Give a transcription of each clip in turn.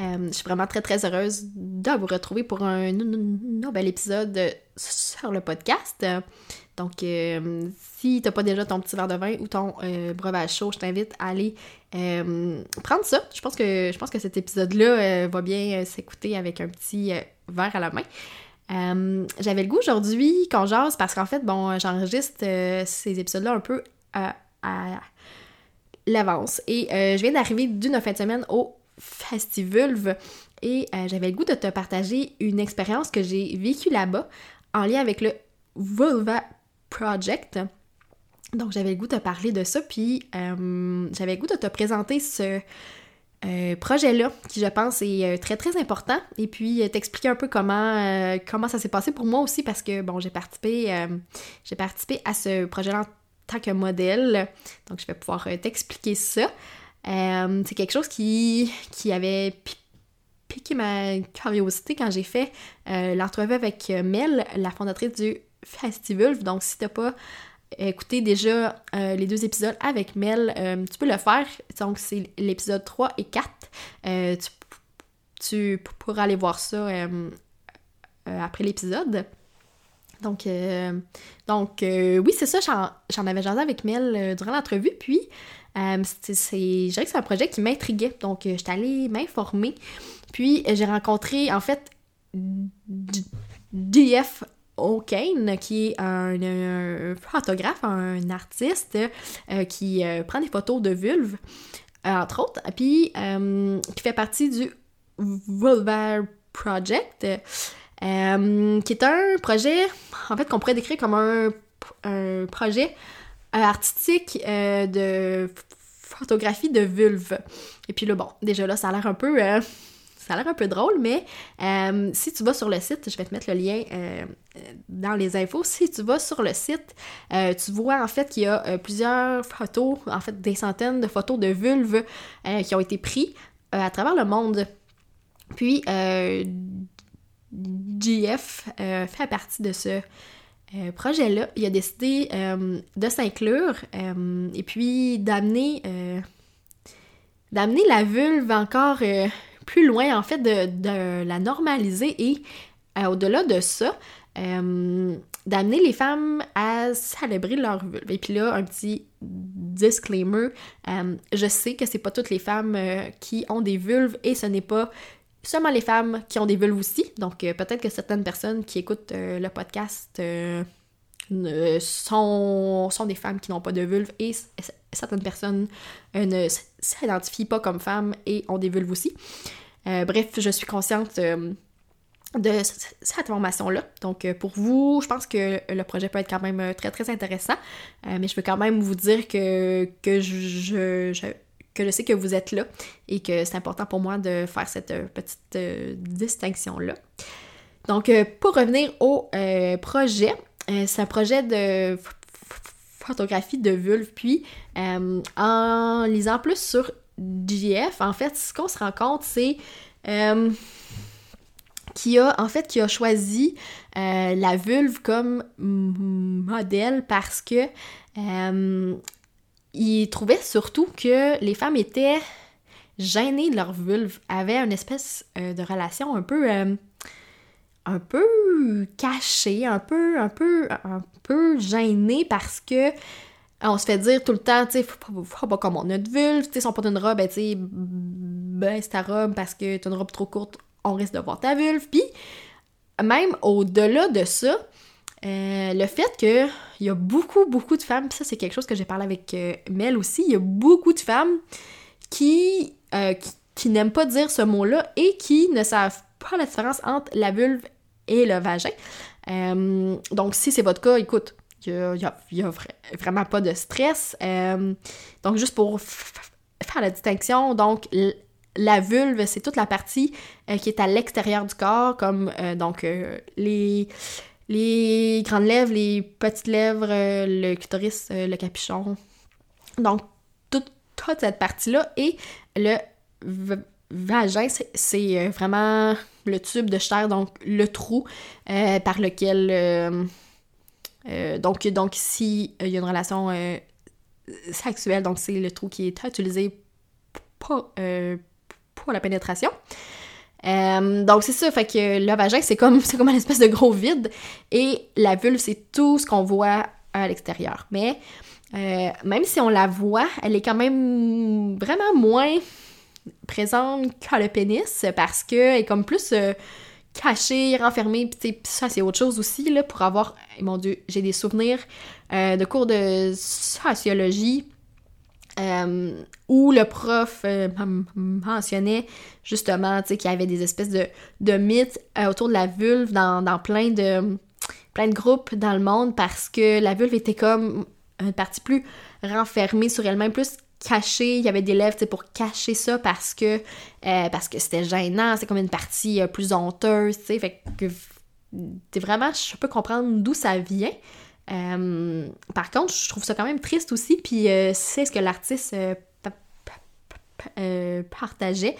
Euh, je suis vraiment très très heureuse de vous retrouver pour un nouvel épisode sur le podcast. Donc, euh, si t'as pas déjà ton petit verre de vin ou ton euh, breuvage chaud, je t'invite à aller prendre ça. Je pense que je pense que cet épisode-là va bien s'écouter avec un petit verre à la main. J'avais le goût aujourd'hui qu'on jase parce qu'en fait, bon, j'enregistre ces épisodes-là un peu à l'avance. Et je viens d'arriver d'une fin de semaine au Festivulve et euh, j'avais le goût de te partager une expérience que j'ai vécue là-bas en lien avec le Vulva Project. Donc j'avais le goût de parler de ça, puis euh, j'avais le goût de te présenter ce euh, projet-là, qui je pense est très très important, et puis t'expliquer un peu comment, comment ça s'est passé pour moi aussi, parce que bon, j'ai participé, j'ai participé à ce projet-là en tant que modèle, donc je vais pouvoir t'expliquer ça. Euh, c'est quelque chose qui, qui avait piqué ma curiosité quand j'ai fait euh, l'entrevue avec Mel, la fondatrice du Festival. Donc, si t'as pas écouté déjà euh, les deux épisodes avec Mel, tu peux le faire. Donc, c'est l'épisode 3 et 4. Tu, tu, pourras aller voir ça après l'épisode. Donc, donc oui, c'est ça, j'en avais jasé avec Mel durant l'entrevue. Puis, euh, c'est, je dirais que c'est un projet qui m'intriguait. Donc, euh, j'étais allée m'informer. Puis, euh, j'ai rencontré, en fait, D.F. O'Kane, qui est un, photographe, un artiste qui prend des photos de vulves, entre autres, puis qui fait partie du Vulvar Project, qui est un projet, en fait, qu'on pourrait décrire comme un, un projet artistique de photographie de vulve. Et puis là, bon, déjà là, ça a l'air un peu... Euh, ça a l'air un peu drôle, mais euh, si tu vas sur le site, je vais te mettre le lien euh, dans les infos. Si tu vas sur le site, tu vois en fait qu'il y a plusieurs photos, en fait des centaines de photos de vulves qui ont été prises à travers le monde. Puis, GF fait partie de ce euh, projet-là, il a décidé euh, de s'inclure euh, et puis d'amener d'amener la vulve encore plus loin, en fait, de, la normaliser et au-delà de ça, d'amener les femmes à célébrer leur vulve. Et puis là, un petit disclaimer, je sais que c'est pas toutes les femmes qui ont des vulves et ce n'est pas seulement les femmes qui ont des vulves aussi. Donc, euh, peut-être que certaines personnes qui écoutent euh, le podcast euh, sont, sont des femmes qui n'ont pas de vulve et certaines personnes ne s'identifient pas comme femmes et ont des vulves aussi. bref, je suis consciente de cette information-là. Donc, pour vous, je pense que le projet peut être quand même très, très intéressant. mais je veux quand même vous dire que, que je que je sais que vous êtes là et que c'est important pour moi de faire cette euh, petite euh, distinction-là. Donc, euh, pour revenir au projet, c'est un projet de photographie de vulve. Puis, en lisant plus sur JF, en fait, ce qu'on se rend compte, c'est qui a en fait qui a choisi la vulve comme modèle parce que il trouvait surtout que les femmes étaient gênées de leur vulve, avaient une espèce euh, de relation un peu euh, un peu cachée, un peu un peu un peu gênée parce que on se fait dire tout le temps, tu sais, faut, pas comme notre vulve, tu sais, si on porte une robe, ben, tu sais, baisse ta robe parce que t'as une robe trop courte, on risque de voir ta vulve. Puis, même au-delà de ça, euh, le fait qu'il y a beaucoup, beaucoup de femmes, ça c'est quelque chose que j'ai parlé avec euh, Mel aussi, il y a beaucoup de femmes qui, euh, qui, n'aiment pas dire ce mot-là et qui ne savent pas la différence entre la vulve et le vagin. donc si c'est votre cas, écoute, il n'y a, vraiment pas de stress. donc juste pour faire la distinction, donc la vulve, c'est toute la partie qui est à l'extérieur du corps, comme donc les, les grandes lèvres, les petites lèvres, le clitoris, le capuchon. Donc, toute, cette partie-là. Et le vagin, c'est vraiment le tube de chair, donc le trou par lequel euh, donc, donc, si il y a une relation euh, sexuelle, donc c'est le trou qui est utilisé euh, pour la pénétration. Donc c'est ça, fait que le vagin c'est comme c'est comme une espèce de gros vide et la vulve c'est tout ce qu'on voit à l'extérieur. Mais même si on la voit, elle est quand même vraiment moins présente que le pénis parce que est comme plus caché, renfermé, puis ça c'est autre chose aussi, là, pour avoir, mon dieu, j'ai des souvenirs euh, de cours de sociologie euh, où le prof euh, mentionnait justement, qu'il y avait des espèces de, de mythes autour de la vulve dans, plein de plein de groupes dans le monde parce que la vulve était comme une partie plus renfermée sur elle-même, plus caché, il y avait des lèvres pour cacher ça parce que euh, c'était gênant, c'est comme une partie euh, plus honteuse, fait que vraiment, je peux comprendre d'où ça vient. Euh, par contre, je trouve ça quand même triste aussi, puis c'est ce que l'artiste partageait.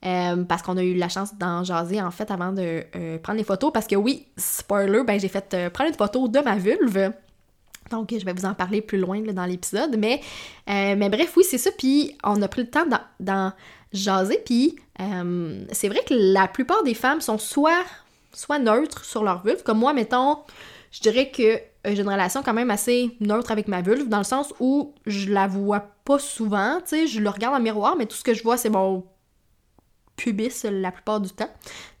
parce qu'on a eu la chance d'en jaser en fait avant de prendre les photos parce que oui, spoiler, ben j'ai fait prendre une photo de ma vulve donc, je vais vous en parler plus loin dans l'épisode. Mais, euh, mais bref, oui, c'est ça. Puis, on a pris le temps d'en jaser. Puis, euh, c'est vrai que la plupart des femmes sont soit, soit neutres sur leur vulve. Comme moi, mettons, je dirais que euh, j'ai une relation quand même assez neutre avec ma vulve, dans le sens où je la vois pas souvent. Tu sais, je le regarde le miroir, mais tout ce que je vois, c'est mon pubis la plupart du temps.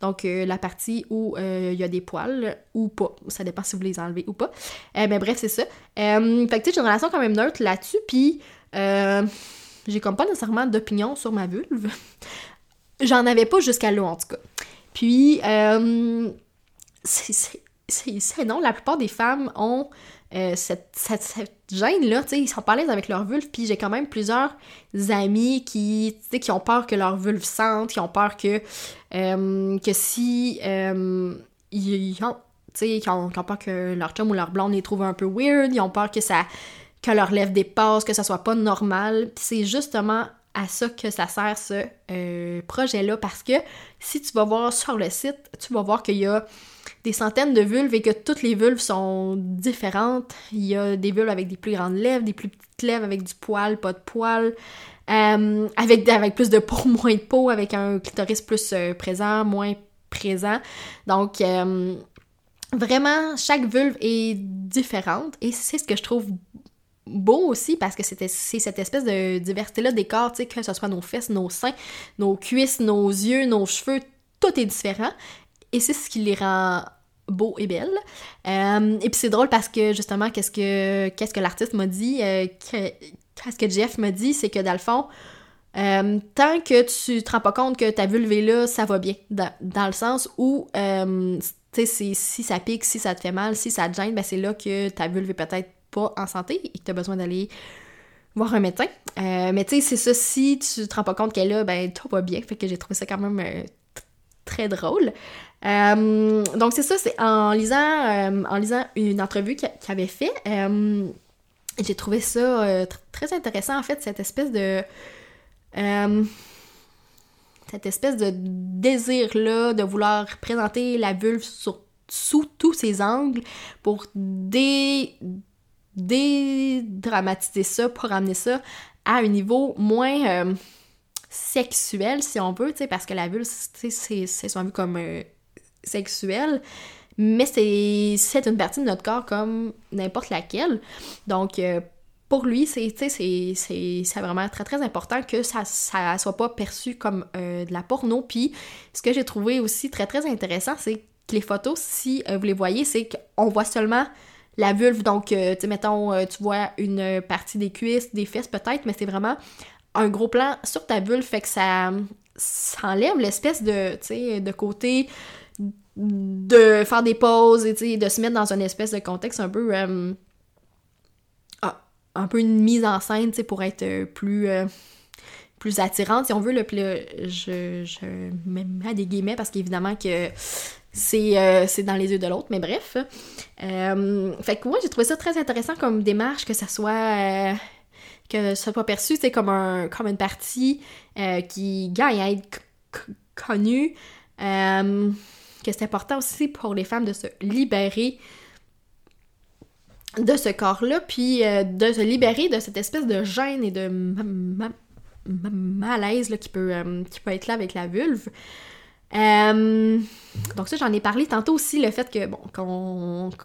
Donc, euh, la partie où euh, il y a des poils ou pas. Ça dépend si vous les enlevez ou pas. Euh, mais bref, c'est ça. fait que, tu j'ai une relation quand même neutre là-dessus. Puis, j'ai comme pas nécessairement d'opinion sur ma vulve. J'en avais pas jusqu'à là, en tout cas. Puis, c'est non, la plupart des femmes ont cette, cette, gêne-là, tu sais, ils sont pas à l'aise avec leur vulve, puis j'ai quand même plusieurs amis qui, tu sais, qui ont peur que leur vulve sente, qui ont peur que, euh, que si euh, ils, ont, tu sais, qui ont, peur que leur chum ou leur blonde les trouve un peu weird, ils ont peur que ça, que leur lèvre dépasse, que ça soit pas normal, c'est justement à ça que ça sert ce euh, projet-là, parce que si tu vas voir sur le site, tu vas voir qu'il y a des centaines de vulves et que toutes les vulves sont différentes. Il y a des vulves avec des plus grandes lèvres, des plus petites lèvres avec du poil, pas de poil, euh, avec, avec plus de peau, moins de peau, avec un clitoris plus euh, présent, moins présent. Donc, euh, vraiment, chaque vulve est différente et c'est ce que je trouve beau aussi parce que c'est cette espèce de diversité-là des corps, que ce soit nos fesses, nos seins, nos cuisses, nos yeux, nos cheveux, tout est différent. Et c'est ce qui les rend beaux et belles. Euh, et puis c'est drôle parce que justement, qu'est-ce que qu'est-ce que l'artiste m'a dit, euh, qu'est-ce que Jeff m'a dit, c'est que dans le fond, euh, tant que tu te rends pas compte que ta vulve est là, ça va bien. Dans, le sens où, tu sais, si ça pique, si ça te fait mal, si ça te gêne, ben c'est là que ta vulve est peut-être pas en santé et que tu as besoin d'aller voir un médecin. mais tu sais, c'est ça, si tu te rends pas compte qu'elle est là, ben tout va bien. Fait que j'ai trouvé ça quand même très drôle. Euh, donc c'est ça, c'est en lisant, euh, en lisant une entrevue qu'il avait fait, euh, j'ai trouvé ça très intéressant en fait, cette espèce de cette espèce de désir-là de vouloir présenter la vulve sous tous ses angles pour dé, dédramatiser ça, pour amener ça à un niveau moins sexuel, si on veut, parce que la vulve, c'est souvent vu comme sexuelle, mais c'est une partie de notre corps comme n'importe laquelle. Donc, euh, pour lui, c'est vraiment très très important que ça ne soit pas perçu comme euh, de la porno. Puis, ce que j'ai trouvé aussi très très intéressant, c'est que les photos, si euh, vous les voyez, c'est qu'on voit seulement la vulve. Donc, tu sais, mettons, tu vois une partie des cuisses, des fesses peut-être, mais c'est vraiment un gros plan sur ta vulve, fait que ça, ça enlève l'espèce de, de côté de faire des pauses et de se mettre dans une espèce de contexte un peu euh, ah, un peu une mise en scène pour être euh, plus euh, plus attirante, si on veut, le je, je mets des guillemets parce qu'évidemment que c'est c'est dans les yeux de l'autre, mais bref. fait que moi, j'ai trouvé ça très intéressant comme démarche, que ça soit que ça soit perçu comme un comme une partie qui gagne à être connue. Que c'est important aussi pour les femmes de se libérer de ce corps-là, puis euh, de se libérer de cette espèce de gêne et de malaise là, qui, peut, euh, qui peut être là avec la vulve. Euh, donc ça, j'en ai parlé tantôt aussi, le fait que, bon,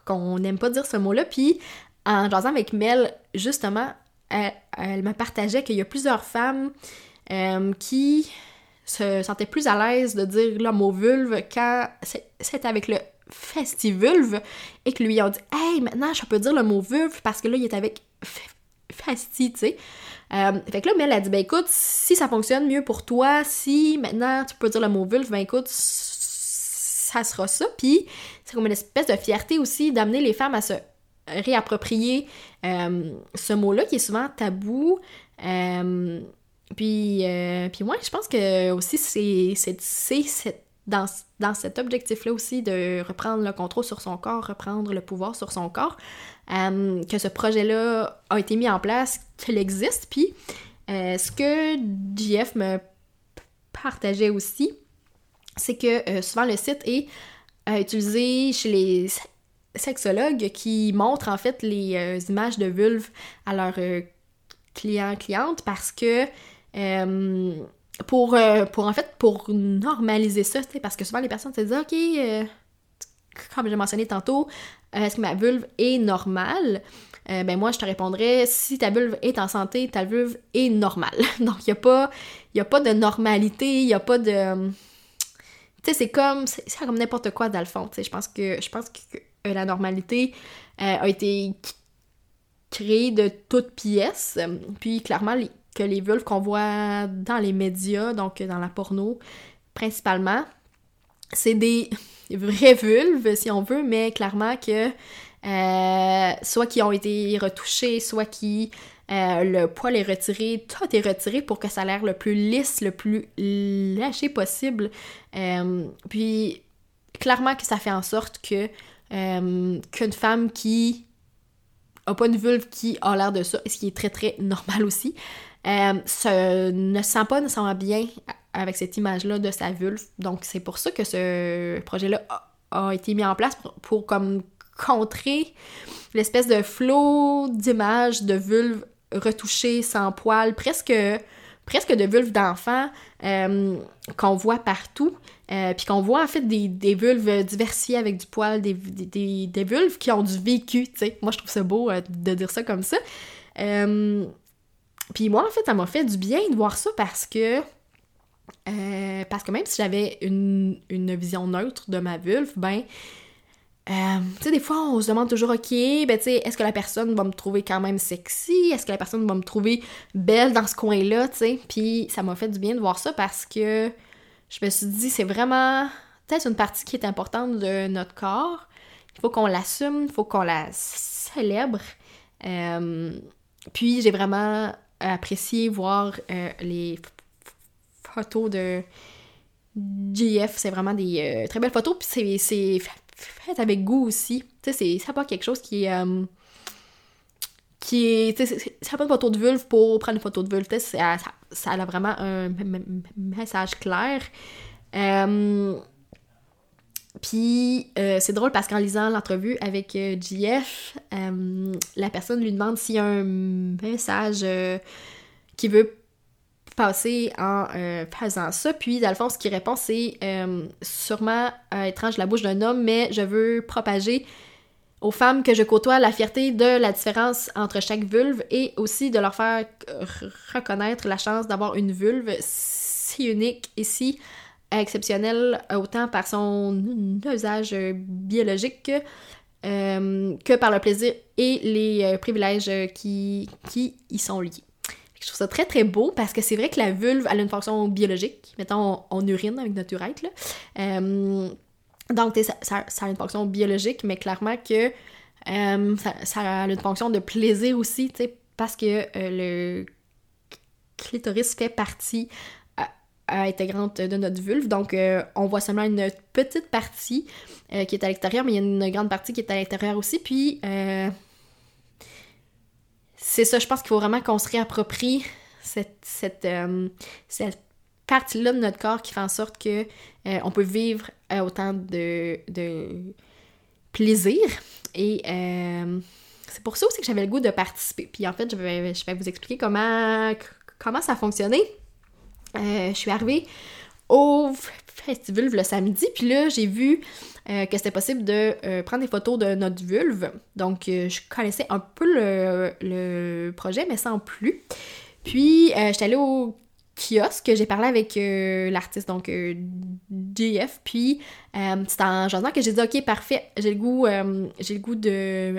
qu'on n'aime pas dire ce mot-là, puis en jasant avec Mel, justement, elle, me partageait qu'il y a plusieurs femmes qui se sentaient plus à l'aise de dire le mot vulve quand c'est avec le festivulve et que lui ont dit Hey, maintenant je peux dire le mot vulve parce que là il est avec festi, tu sais. Euh, fait que là, Mel a dit Ben écoute, si ça fonctionne mieux pour toi, si maintenant tu peux dire le mot vulve, ben écoute, ça sera ça. Puis c'est comme une espèce de fierté aussi d'amener les femmes à se réapproprier euh, ce mot-là qui est souvent tabou. Euh, puis, puis moi, je pense que aussi c'est dans, dans cet objectif-là aussi de reprendre le contrôle sur son corps, reprendre le pouvoir sur son corps, euh, que ce projet-là a été mis en place, qu'il existe. Puis euh, ce que JF me partageait aussi, c'est que euh, souvent le site est utilisé chez les sexologues qui montrent en fait les images de vulve à leurs clients clientes parce que euh, pour en fait, pour normaliser ça, parce que souvent les personnes se disent, OK, euh, comme j'ai mentionné tantôt, euh, est-ce que ma vulve est normale? ben moi, je te répondrais, si ta vulve est en santé, ta vulve est normale. Donc, il n'y a, pas, a pas de normalité, il n'y a pas de... Tu sais, c'est comme, comme n'importe quoi dans. Je pense que, je pense que la normalité a été créée de toutes pièces. Puis, clairement, les que les vulves qu'on voit dans les médias, donc dans la porno principalement, c'est des vraies vulves, si on veut, mais clairement que euh, soit qui ont été retouchées, soit qui euh, le poil est retiré, tout est retiré pour que ça a l'air le plus lisse, le plus lâché possible. Euh, puis clairement que ça fait en sorte que qu'une femme qui a pas une vulve qui a l'air de ça, ce qui est très très normal aussi, euh, se, ne sent pas nécessairement bien avec cette image-là de sa vulve. Donc, c'est pour ça que ce projet-là a, été mis en place pour, comme contrer l'espèce de flot d'images de vulve retouchées sans poils, presque presque de vulves d'enfants euh, qu'on voit partout. Euh, puis qu'on voit en fait des, des, vulves diversifiées avec du poil, des, des, des, vulves qui ont du vécu, tu sais. Moi, je trouve ça beau de dire ça comme ça. Puis moi, en fait, ça m'a fait du bien de voir ça parce que. Euh, parce que même si j'avais une, vision neutre de ma vulve, ben. Euh, tu sais, des fois, on se demande toujours, OK, ben, tu sais, est-ce que la personne va me trouver quand même sexy? Est-ce que la personne va me trouver belle dans ce coin-là, tu sais? Puis ça m'a fait du bien de voir ça parce que je me suis dit, c'est vraiment peut-être une partie qui est importante de notre corps. Il faut qu'on l'assume, il faut qu'on la célèbre. Euh, puis j'ai vraiment apprécié voir euh, les photos de GF. C'est vraiment des euh, très belles photos. Puis c'est fait avec goût aussi. Tu sais, c'est pas quelque chose qui est. Euh, qui est. Pas une photo de vulve pour prendre une photo de vulve. Ça, ça, ça, a vraiment un message clair. Puis c'est drôle parce qu'en lisant l'entrevue avec JF, la personne lui demande s'il y a un message qui veut passer en euh, faisant ça. Puis, dans le répond, c'est euh, sûrement euh, étrange la bouche d'un homme, mais je veux propager aux femmes que je côtoie la fierté de la différence entre chaque vulve et aussi de leur faire reconnaître la chance d'avoir une vulve si unique et si exceptionnelle, autant par son usage biologique que, que par le plaisir et les privilèges qui, qui y sont liés. Je trouve ça très très beau parce que c'est vrai que la vulve a une fonction biologique. Mettons, on, urine avec notre urètre. Euh, donc, ça, a une fonction biologique, mais clairement que euh, ça, a une fonction de plaisir aussi, parce que euh, le clitoris fait partie intégrante de notre vulve. Donc, on voit seulement une petite partie qui est à l'extérieur, mais il y a une grande partie qui est à l'intérieur aussi. Puis, c'est ça, je pense qu'il faut vraiment qu'on se réapproprie cette, cette, cette partie-là de notre corps qui fait en sorte que euh, on peut vivre euh, autant de, plaisir. Et euh, c'est pour ça aussi que j'avais le goût de participer. Puis en fait, je vais, je vais vous expliquer comment, comment ça a fonctionné. Je suis arrivée au festival le samedi, puis là, j'ai vu que c'était possible de prendre des photos de notre vulve. Donc, je connaissais un peu le, le projet, mais sans plus. Puis, j'étais allée au kiosque, j'ai parlé avec euh, l'artiste, donc euh, JF, puis euh, c'est en jasant que j'ai dit ok parfait, j'ai le goût, j'ai le goût de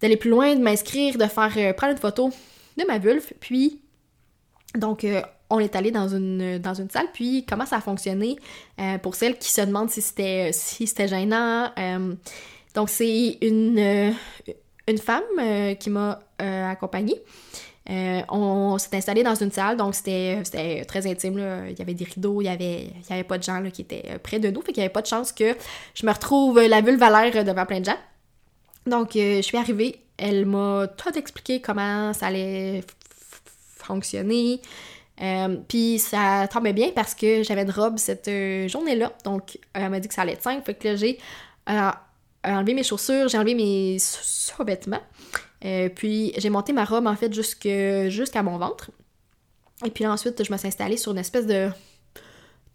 d'aller plus loin, de m'inscrire, de faire prendre une photo de ma vulve, puis donc on est allé dans une, dans une salle, puis comment ça a fonctionné pour celles qui se demandent si c'était si c'était gênant. donc c'est une, une femme qui m'a accompagnée. Euh, on s'est installé dans une salle, donc c'était très intime. Il y avait des rideaux, il n'y avait, y avait pas de gens qui étaient euh, près de nous, fait qu'il n'y avait pas de chance que je me retrouve la vulve devant plein de gens. Donc, euh, je suis arrivée, elle m'a tout expliqué comment ça allait fonctionner. Puis ça tombait bien parce que j'avais une robe cette journée-là. Donc, elle m'a dit que ça allait être simple. Fait que là, j'ai enlevé mes chaussures, j'ai enlevé mes sous-vêtements. Euh, puis j'ai monté ma robe en fait jusqu'à mon ventre. Et puis ensuite, je me suis installée sur une espèce de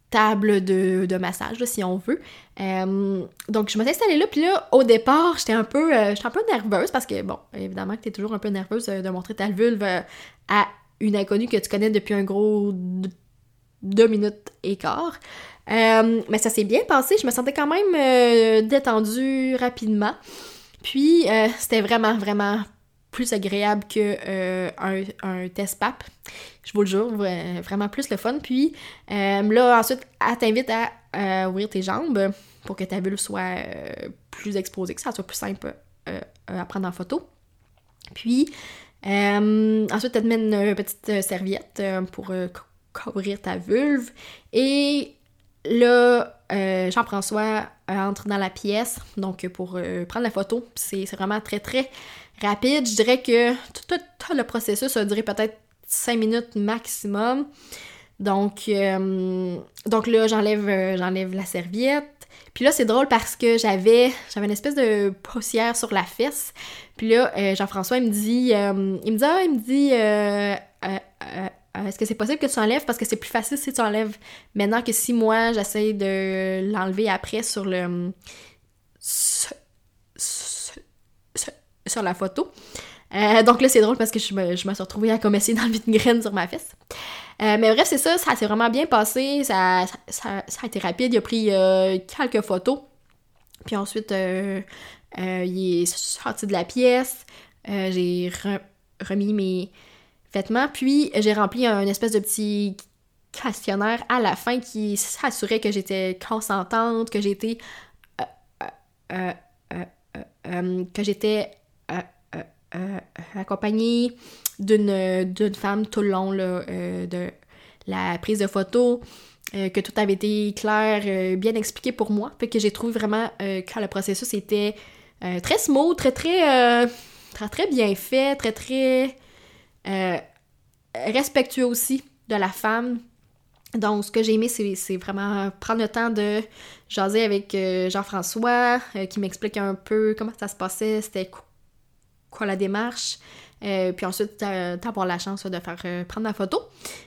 table de, massage, si on veut. Euh, donc je me suis installée là, puis là, au départ, j'étais un peu euh, un peu nerveuse parce que, bon, évidemment que t'es toujours un peu nerveuse de montrer ta vulve à une inconnue que tu connais depuis un gros deux minutes et quart. mais ça s'est bien passé, je me sentais quand même détendue rapidement. Puis, c'était vraiment, vraiment plus agréable que euh, un, test PAP. Je vous le jure, vraiment plus le fun. Puis euh, là, ensuite, elle t'invite à ouvrir tes jambes pour que ta vulve soit euh, plus exposée, que ça soit plus simple à prendre en photo. Puis ensuite, elle te met une petite serviette pour couvrir ta vulve. Et là, Jean-François entre dans la pièce, donc pour prendre la photo. C'est vraiment très, très rapide. Je dirais que tout, le processus a duré peut-être 5 minutes maximum. Donc, euh, donc là, j'enlève, euh, j'enlève la serviette. Puis là, c'est drôle parce que j'avais, j'avais une espèce de poussière sur la fesse. Puis là, euh, Jean-François, il me dit, il me dit, ah, il me dit, est-ce que c'est possible que tu enlèves? Parce que c'est plus facile si tu enlèves maintenant que si moi, j'essaie de l'enlever après sur le sur la photo. Euh, donc là, c'est drôle parce que je me, je me suis retrouvée à comme essayer d'enlever une graine sur ma fesse. Euh, mais bref, c'est ça, ça s'est vraiment bien passé, ça, ça, a été rapide, il a pris euh, quelques photos. Puis ensuite, il est sorti de la pièce, j'ai remis mes vêtements, puis j'ai rempli un espèce de petit questionnaire à la fin qui s'assurait que j'étais consentante, que j'étais... que j'étais euh, accompagnée d'une femme tout le long euh, de la prise de photos, euh, que tout avait été clair, bien expliqué pour moi. Fait que j'ai trouvé vraiment que le processus était très smooth, très très, très très bien fait, très très respectueux aussi de la femme. Donc, ce que j'ai aimé, c'est vraiment prendre le temps de jaser avec Jean-François, qui m'explique un peu comment ça se passait, c'était quoi la démarche. Euh, puis ensuite, t'avoir la chance de faire euh, prendre la photo.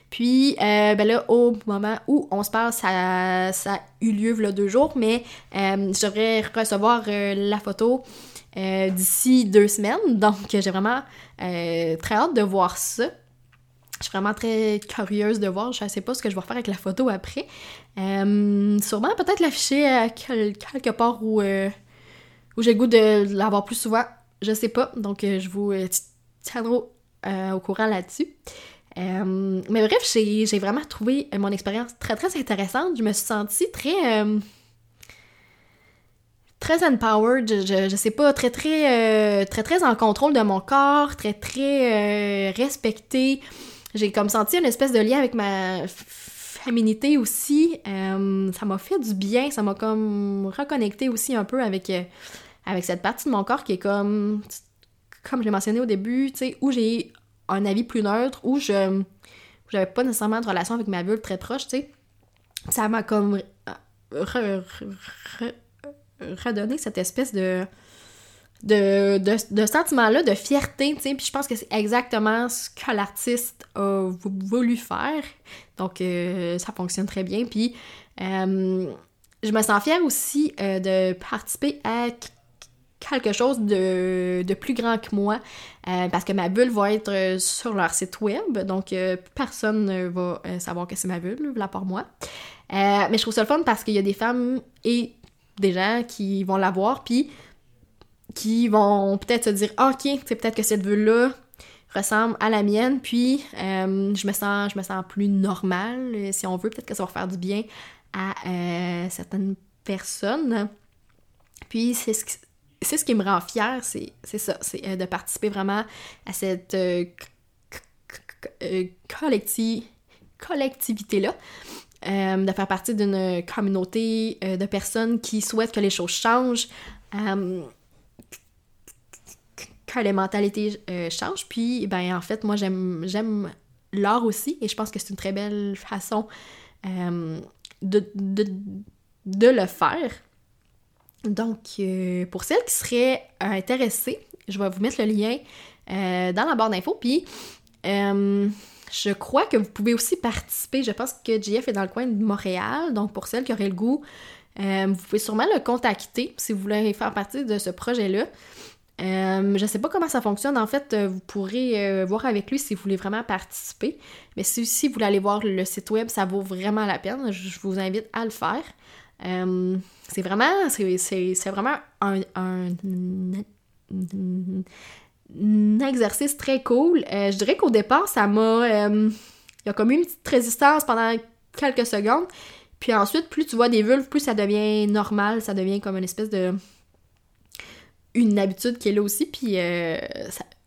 Puis, euh, ben là, au moment où on se parle, ça, ça a eu lieu deux jours, mais je devrais recevoir la photo d'ici deux semaines. Donc, j'ai vraiment très hâte de voir ça. Je suis vraiment très curieuse de voir. Je ne sais pas ce que je vais faire avec la photo après. sûrement peut-être l'afficher quelque part où, où j'ai le goût de l'avoir plus souvent je sais pas, donc euh, je vous euh, tiendrai euh, au courant là-dessus. mais bref, j'ai vraiment trouvé mon expérience très très intéressante. Je me suis sentie très. très empowered, je, je, sais pas, très très très très en contrôle de mon corps, très très respectée. j'ai comme senti une espèce de lien avec ma féminité aussi. Euh, ça m'a fait du bien, ça m'a comme reconnecté aussi un peu avec, euh, avec cette partie de mon corps qui est comme, comme je l'ai mentionné au début, tu sais, où j'ai un avis plus neutre, où je j'avais pas nécessairement de relation avec ma vulve très proche, tu sais. Ça m'a comme redonné cette espèce de de, de, sentiment-là de fierté, tu sais, puis je pense que c'est exactement ce que l'artiste a voulu faire. Donc, euh, ça fonctionne très bien. Puis, euh, je me sens fière aussi euh, de participer à quelque chose de, de plus grand que moi, parce que ma bulle va être sur leur site web, donc personne ne va savoir que c'est ma bulle, là part moi. mais je trouve ça le fun parce qu'il y a des femmes et des gens qui vont la voir, puis qui vont peut-être se dire ah, ok c'est peut-être que cette vue là ressemble à la mienne puis euh, je me sens je me sens plus normale euh, si on veut peut-être que ça va faire du bien à euh, certaines personnes puis c'est ce qui, c'est ce qui me rend fière c'est ça c'est de participer vraiment à cette collectivité là de faire partie d'une communauté de personnes qui souhaitent que les choses changent que les mentalités euh, changent. Puis, ben, en fait, moi, j'aime, j'aime l'art aussi et je pense que c'est une très belle façon euh, de, de, le faire. Donc, euh, pour celles qui seraient intéressées, je vais vous mettre le lien dans la barre d'infos. Puis, je crois que vous pouvez aussi participer. Je pense que JF est dans le coin de Montréal. Donc, pour celles qui auraient le goût, vous pouvez sûrement le contacter si vous voulez faire partie de ce projet-là. Euh, je sais pas comment ça fonctionne. En fait, euh, vous pourrez euh, voir avec lui si vous voulez vraiment participer. Mais si, si, vous voulez aller voir le site web, ça vaut vraiment la peine. Je, vous invite à le faire. C'est vraiment, c'est, vraiment un, un, exercice très cool. je dirais qu'au départ, ça m'a. il y a comme une petite résistance pendant quelques secondes. Puis ensuite, plus tu vois des vulves, plus ça devient normal. Ça devient comme une espèce de une habitude qui est là aussi, puis euh,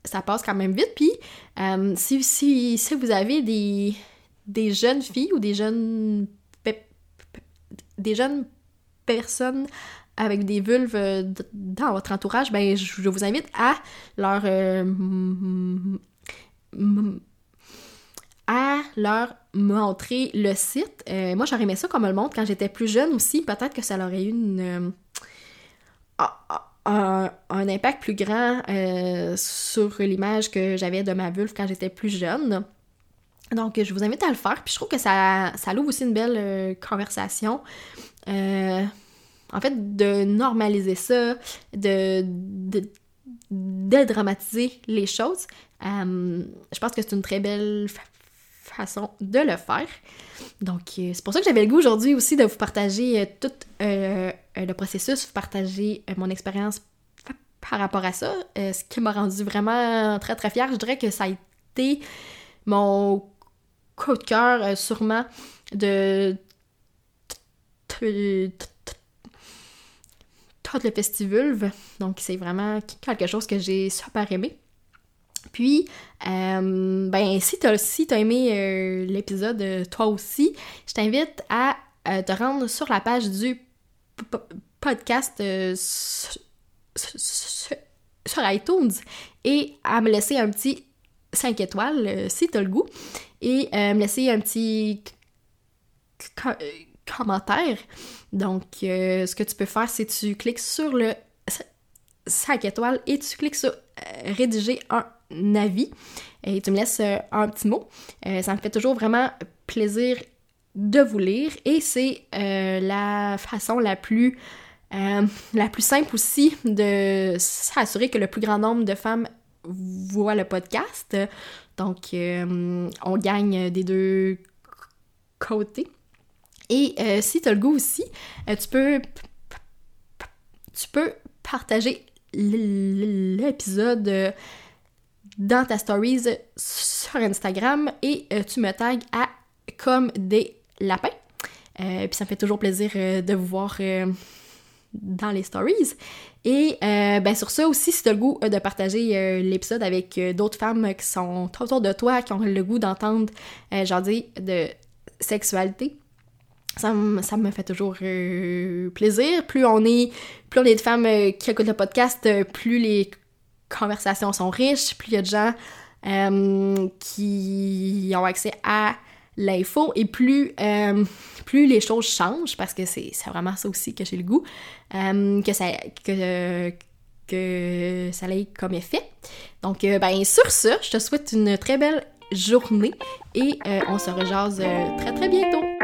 ça, passe quand même vite. Puis euh, si, si, si, vous avez des, des jeunes filles ou des jeunes des jeunes personnes avec des vulves dans votre entourage, ben je, vous invite à leur euh, à leur montrer le site. moi, j'aurais aimé ça comme le montre quand j'étais plus jeune aussi. Peut-être que ça aurait eu un, impact plus grand euh, sur l'image que j'avais de ma vulve quand j'étais plus jeune. Donc, je vous invite à le faire. Puis je trouve que ça, ça aussi une belle euh, conversation. Euh, en fait, de normaliser ça, de, de dédramatiser les choses. je pense que c'est une très belle façon de le faire. Donc, c'est pour ça que j'avais le goût aujourd'hui aussi de vous partager tout euh, le processus, partager euh, mon expérience par rapport à ça, euh, ce qui m'a rendu vraiment très très fière. Je dirais que ça a été mon coup de cœur sûrement de tout le festival. Donc c'est vraiment quelque chose que j'ai super aimé. Puis, ben, si t'as si as aimé l'épisode toi aussi, je t'invite à te rendre sur la page du podcast euh, sur iTunes et à me laisser un petit 5 étoiles euh, si tu as le goût et euh, me laisser un petit commentaire. Donc, ce que tu peux faire, c'est tu cliques sur le 5 étoiles et tu cliques sur rédiger un avis et tu me laisses un petit mot. ça me fait toujours vraiment plaisir de vous lire et c'est euh, la façon la plus euh, la plus simple aussi de s'assurer que le plus grand nombre de femmes voient le podcast. Donc, euh, on gagne des deux côtés. Et si tu as le goût aussi, tu peux tu peux partager l'épisode dans ta stories sur Instagram et tu me tags à comme des lapin. Euh, puis ça me fait toujours plaisir euh, de vous voir euh, dans les stories. Et ben sur ça aussi, si tu as le goût de partager l'épisode avec d'autres femmes qui sont autour de toi, qui ont le goût d'entendre, genre dire, de sexualité, ça, me fait toujours plaisir. Plus on est, plus on est de femmes qui écoutent le podcast, plus les conversations sont riches, plus il y a de gens euh, qui ont accès à l'info et plus, euh, plus les choses changent, parce que c'est vraiment ça aussi que j'ai le goût, euh, que ça que, que ça ait comme effet. Donc, ben, sur ce, je te souhaite une très belle journée et on se rejase très très bientôt.